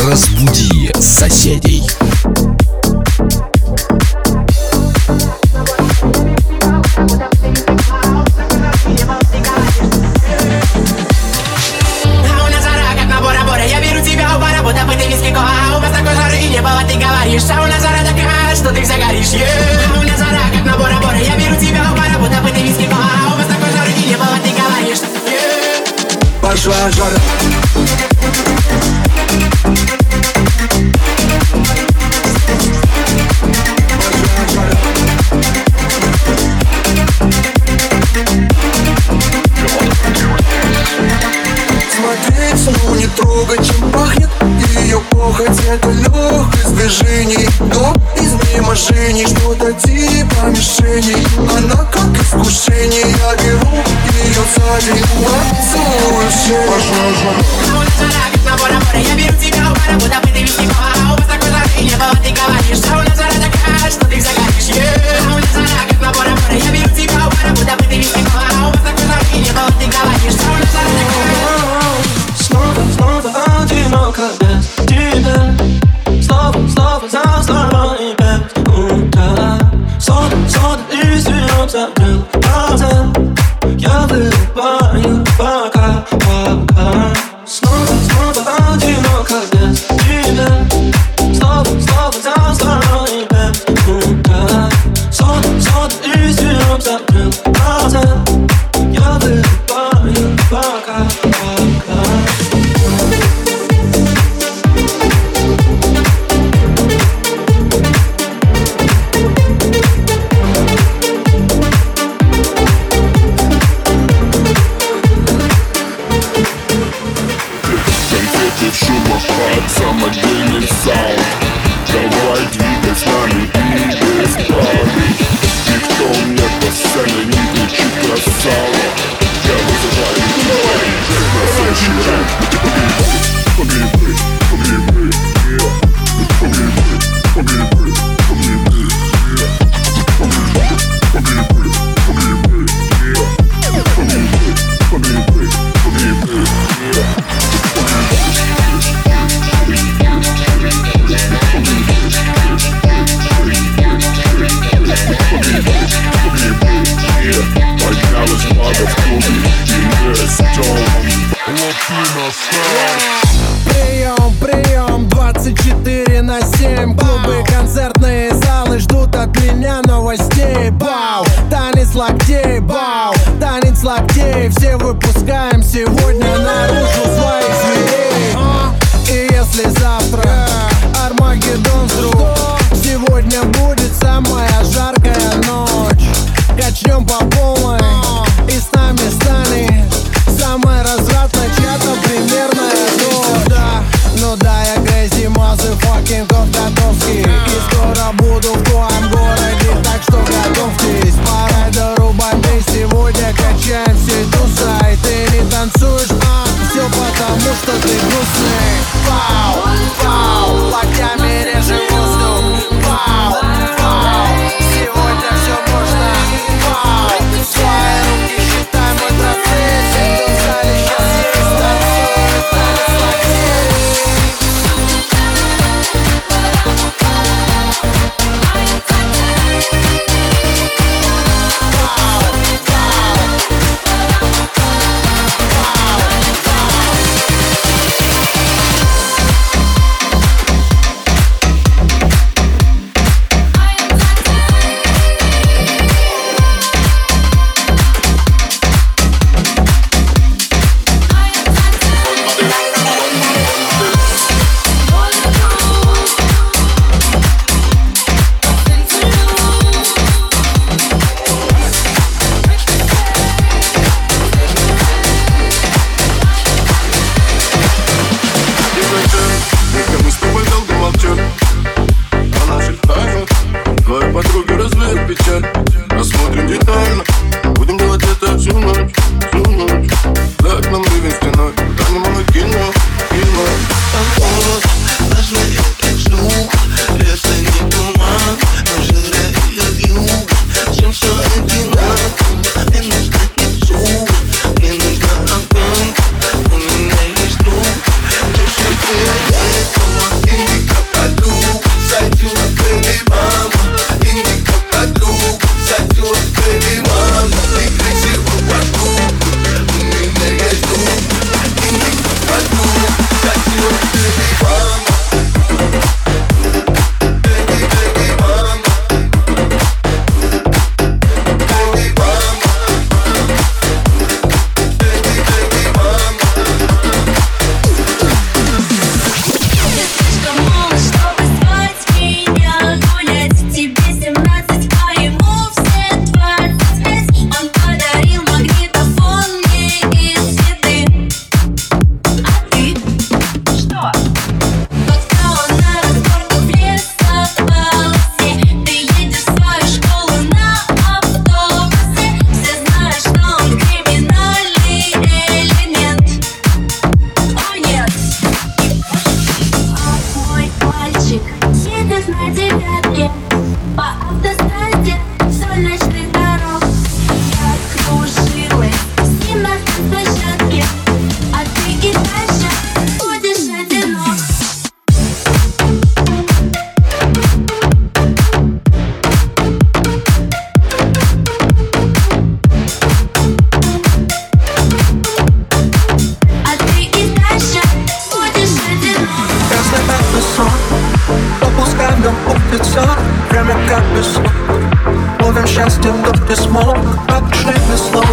Разбуди соседей. Легкость движений Но из миможений что-то типа мишени. Она как искушение, я беру ее сзади Целую в А на Бора-Бора Я беру тебя у пара, будто бы ты виски кола А у вас такой жары и небо, ты говоришь А у нас жара такая, что ты загоришь yeah. У нас жара, как на Бора-Бора Я беру тебя у пара, будто бы ты виски кола А у вас такой жары и небо, ты говоришь А у нас жара такая Снова, снова одиноко без тебя Снова, снова за собой без утра Сон, сон и свет Прием, прием, 24 на 7 Клубы, концертные залы ждут от меня новостей. Бау, танец локтей, бау, танец локтей Все выпускаем сегодня наружу своих зверей И если завтра Армагеддон вдруг Сегодня будет самая жаркая ночь. Качнем по полной И с нами станет Самая развратная Кот Котовский И скоро буду в твоем городе Так что готовьтесь весну Ловим счастье, но не смог. Отжили слов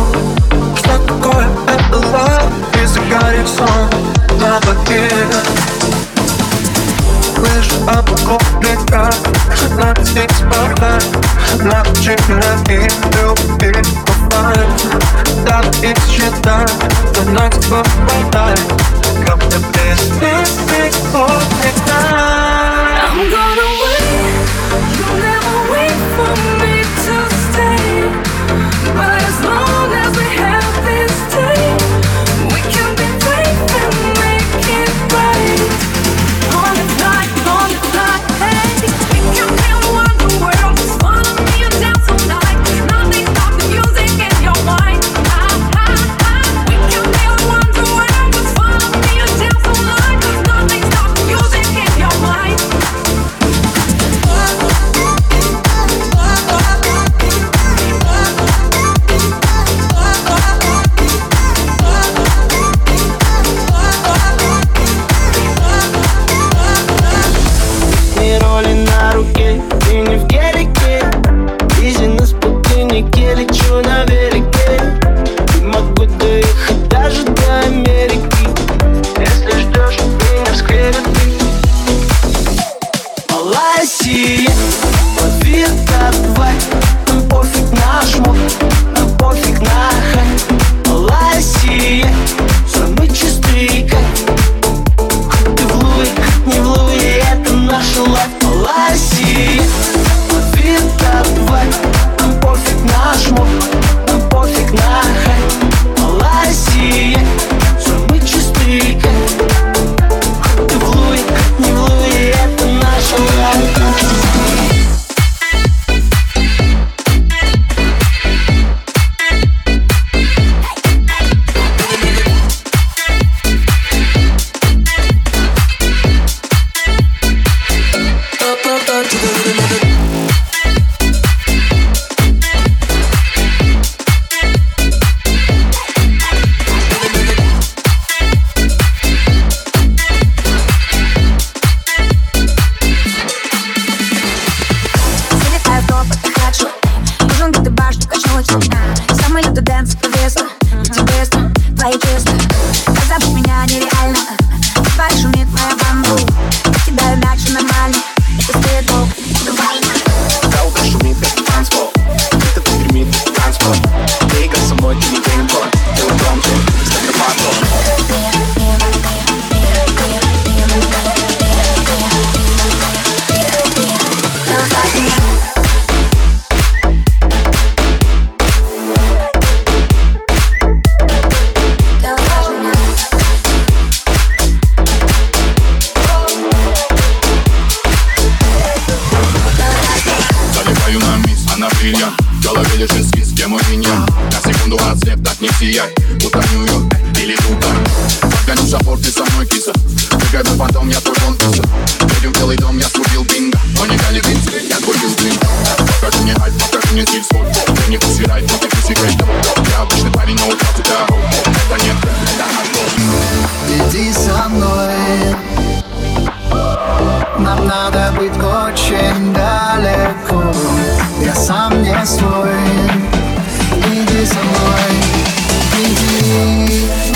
Что такое это love Из горизонт на воде Слышу облаков летят На снег спадает Научи меня их любить бывает Да, их считать Но нас попадает Как-то без них, твои Как забыть меня нереально. В твоей шумит моя бамбу бриллиант В голове лежит свист, где мой миньон На секунду отслеп, так не сияй. Будто Нью-Йорк или Дубай. Подгоню шапор, ты со мной киса. На потом, я твой вон писа Едем в белый дом, я срубил бинго. Но не дали бинго, я твой билдинг Покажи мне хайп, покажи мне стиль свой. Ты не посвирай, но ты секрет Я обычный парень, но упал тебя. Это нет, это наш дом Иди со мной. Нам надо быть очень далеко Я сам не свой Иди со мной Иди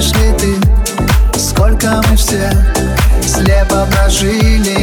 знаешь ли ты, сколько мы все Слепо прожили,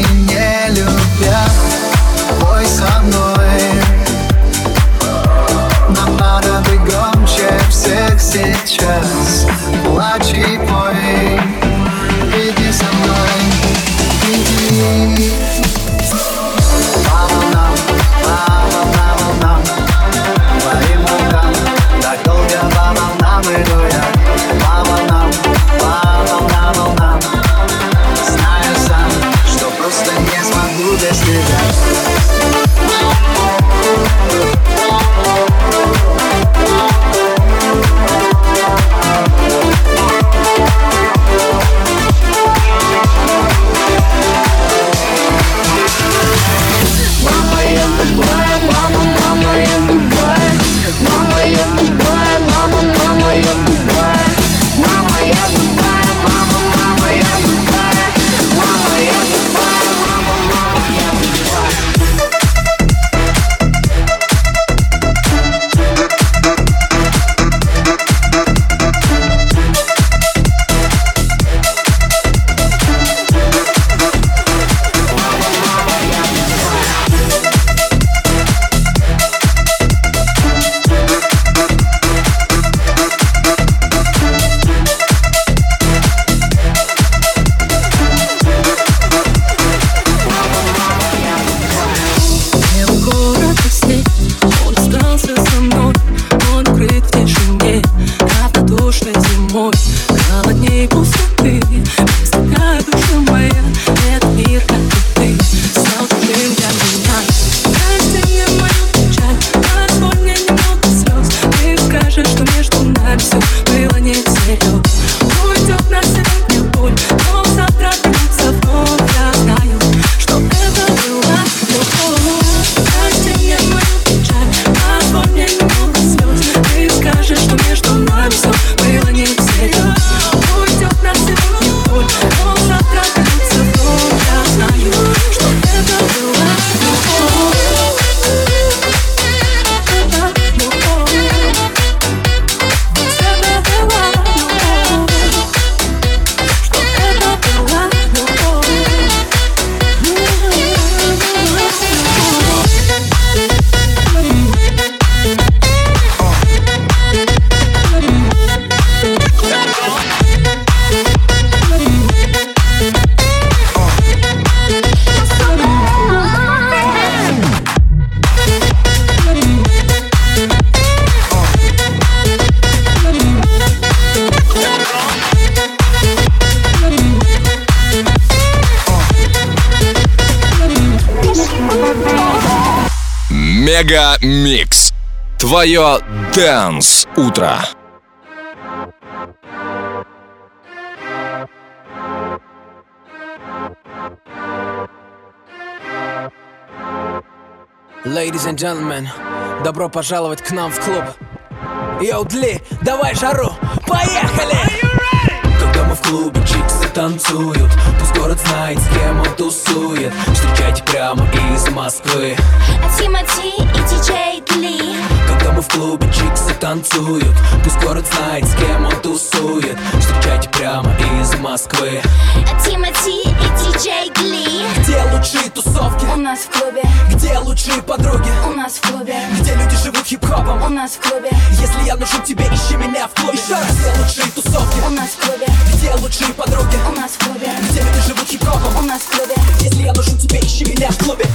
MegaMix. Твое Dance Утро. Ladies and gentlemen, добро пожаловать к нам в клуб. Yo, DJ, давай жару, поехали! Когда мы в клубе, чиксы танцуют город знает, с кем он тусует. Встречайте прямо из Москвы. Тимати и диджей Дли Когда мы в клубе, чиксы танцуют. Пусть город знает, с кем он тусует. Встречайте прямо из Москвы. Тимати и диджей Дли Где лучшие тусовки? У нас в клубе. Где лучшие подруги? У нас в клубе. Где люди живут хип-хопом? У нас в клубе. Если я нужен тебе, ищи меня в клубе. Еще раз, где лучшие тусовки? У нас в клубе. Где лучшие подруги? У нас в клубе. Где люди живут хип-хопом? У нас в клубе. Если я нужен тебе, ищи меня в клубе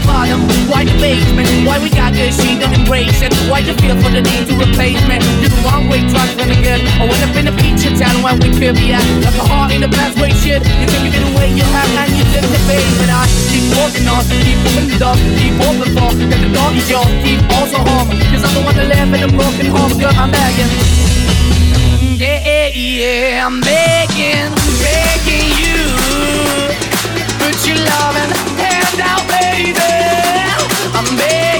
the bottom? Why the basement? Why we got good, she don't embrace it? Why you feel for the need to replace me? You're the wrong way, trying to good. I went up in the feature town where we could be at. Like a heart in the best way, shit. You can give it away, you have, and you took the bait. But I keep walking on, keep moving the dog, keep open for. That the dog is yours, keep also home. Cause I'm the one that live in a broken home, girl, I'm begging. Yeah, yeah, I'm begging, begging you. Put your loving out, baby. I'm begging,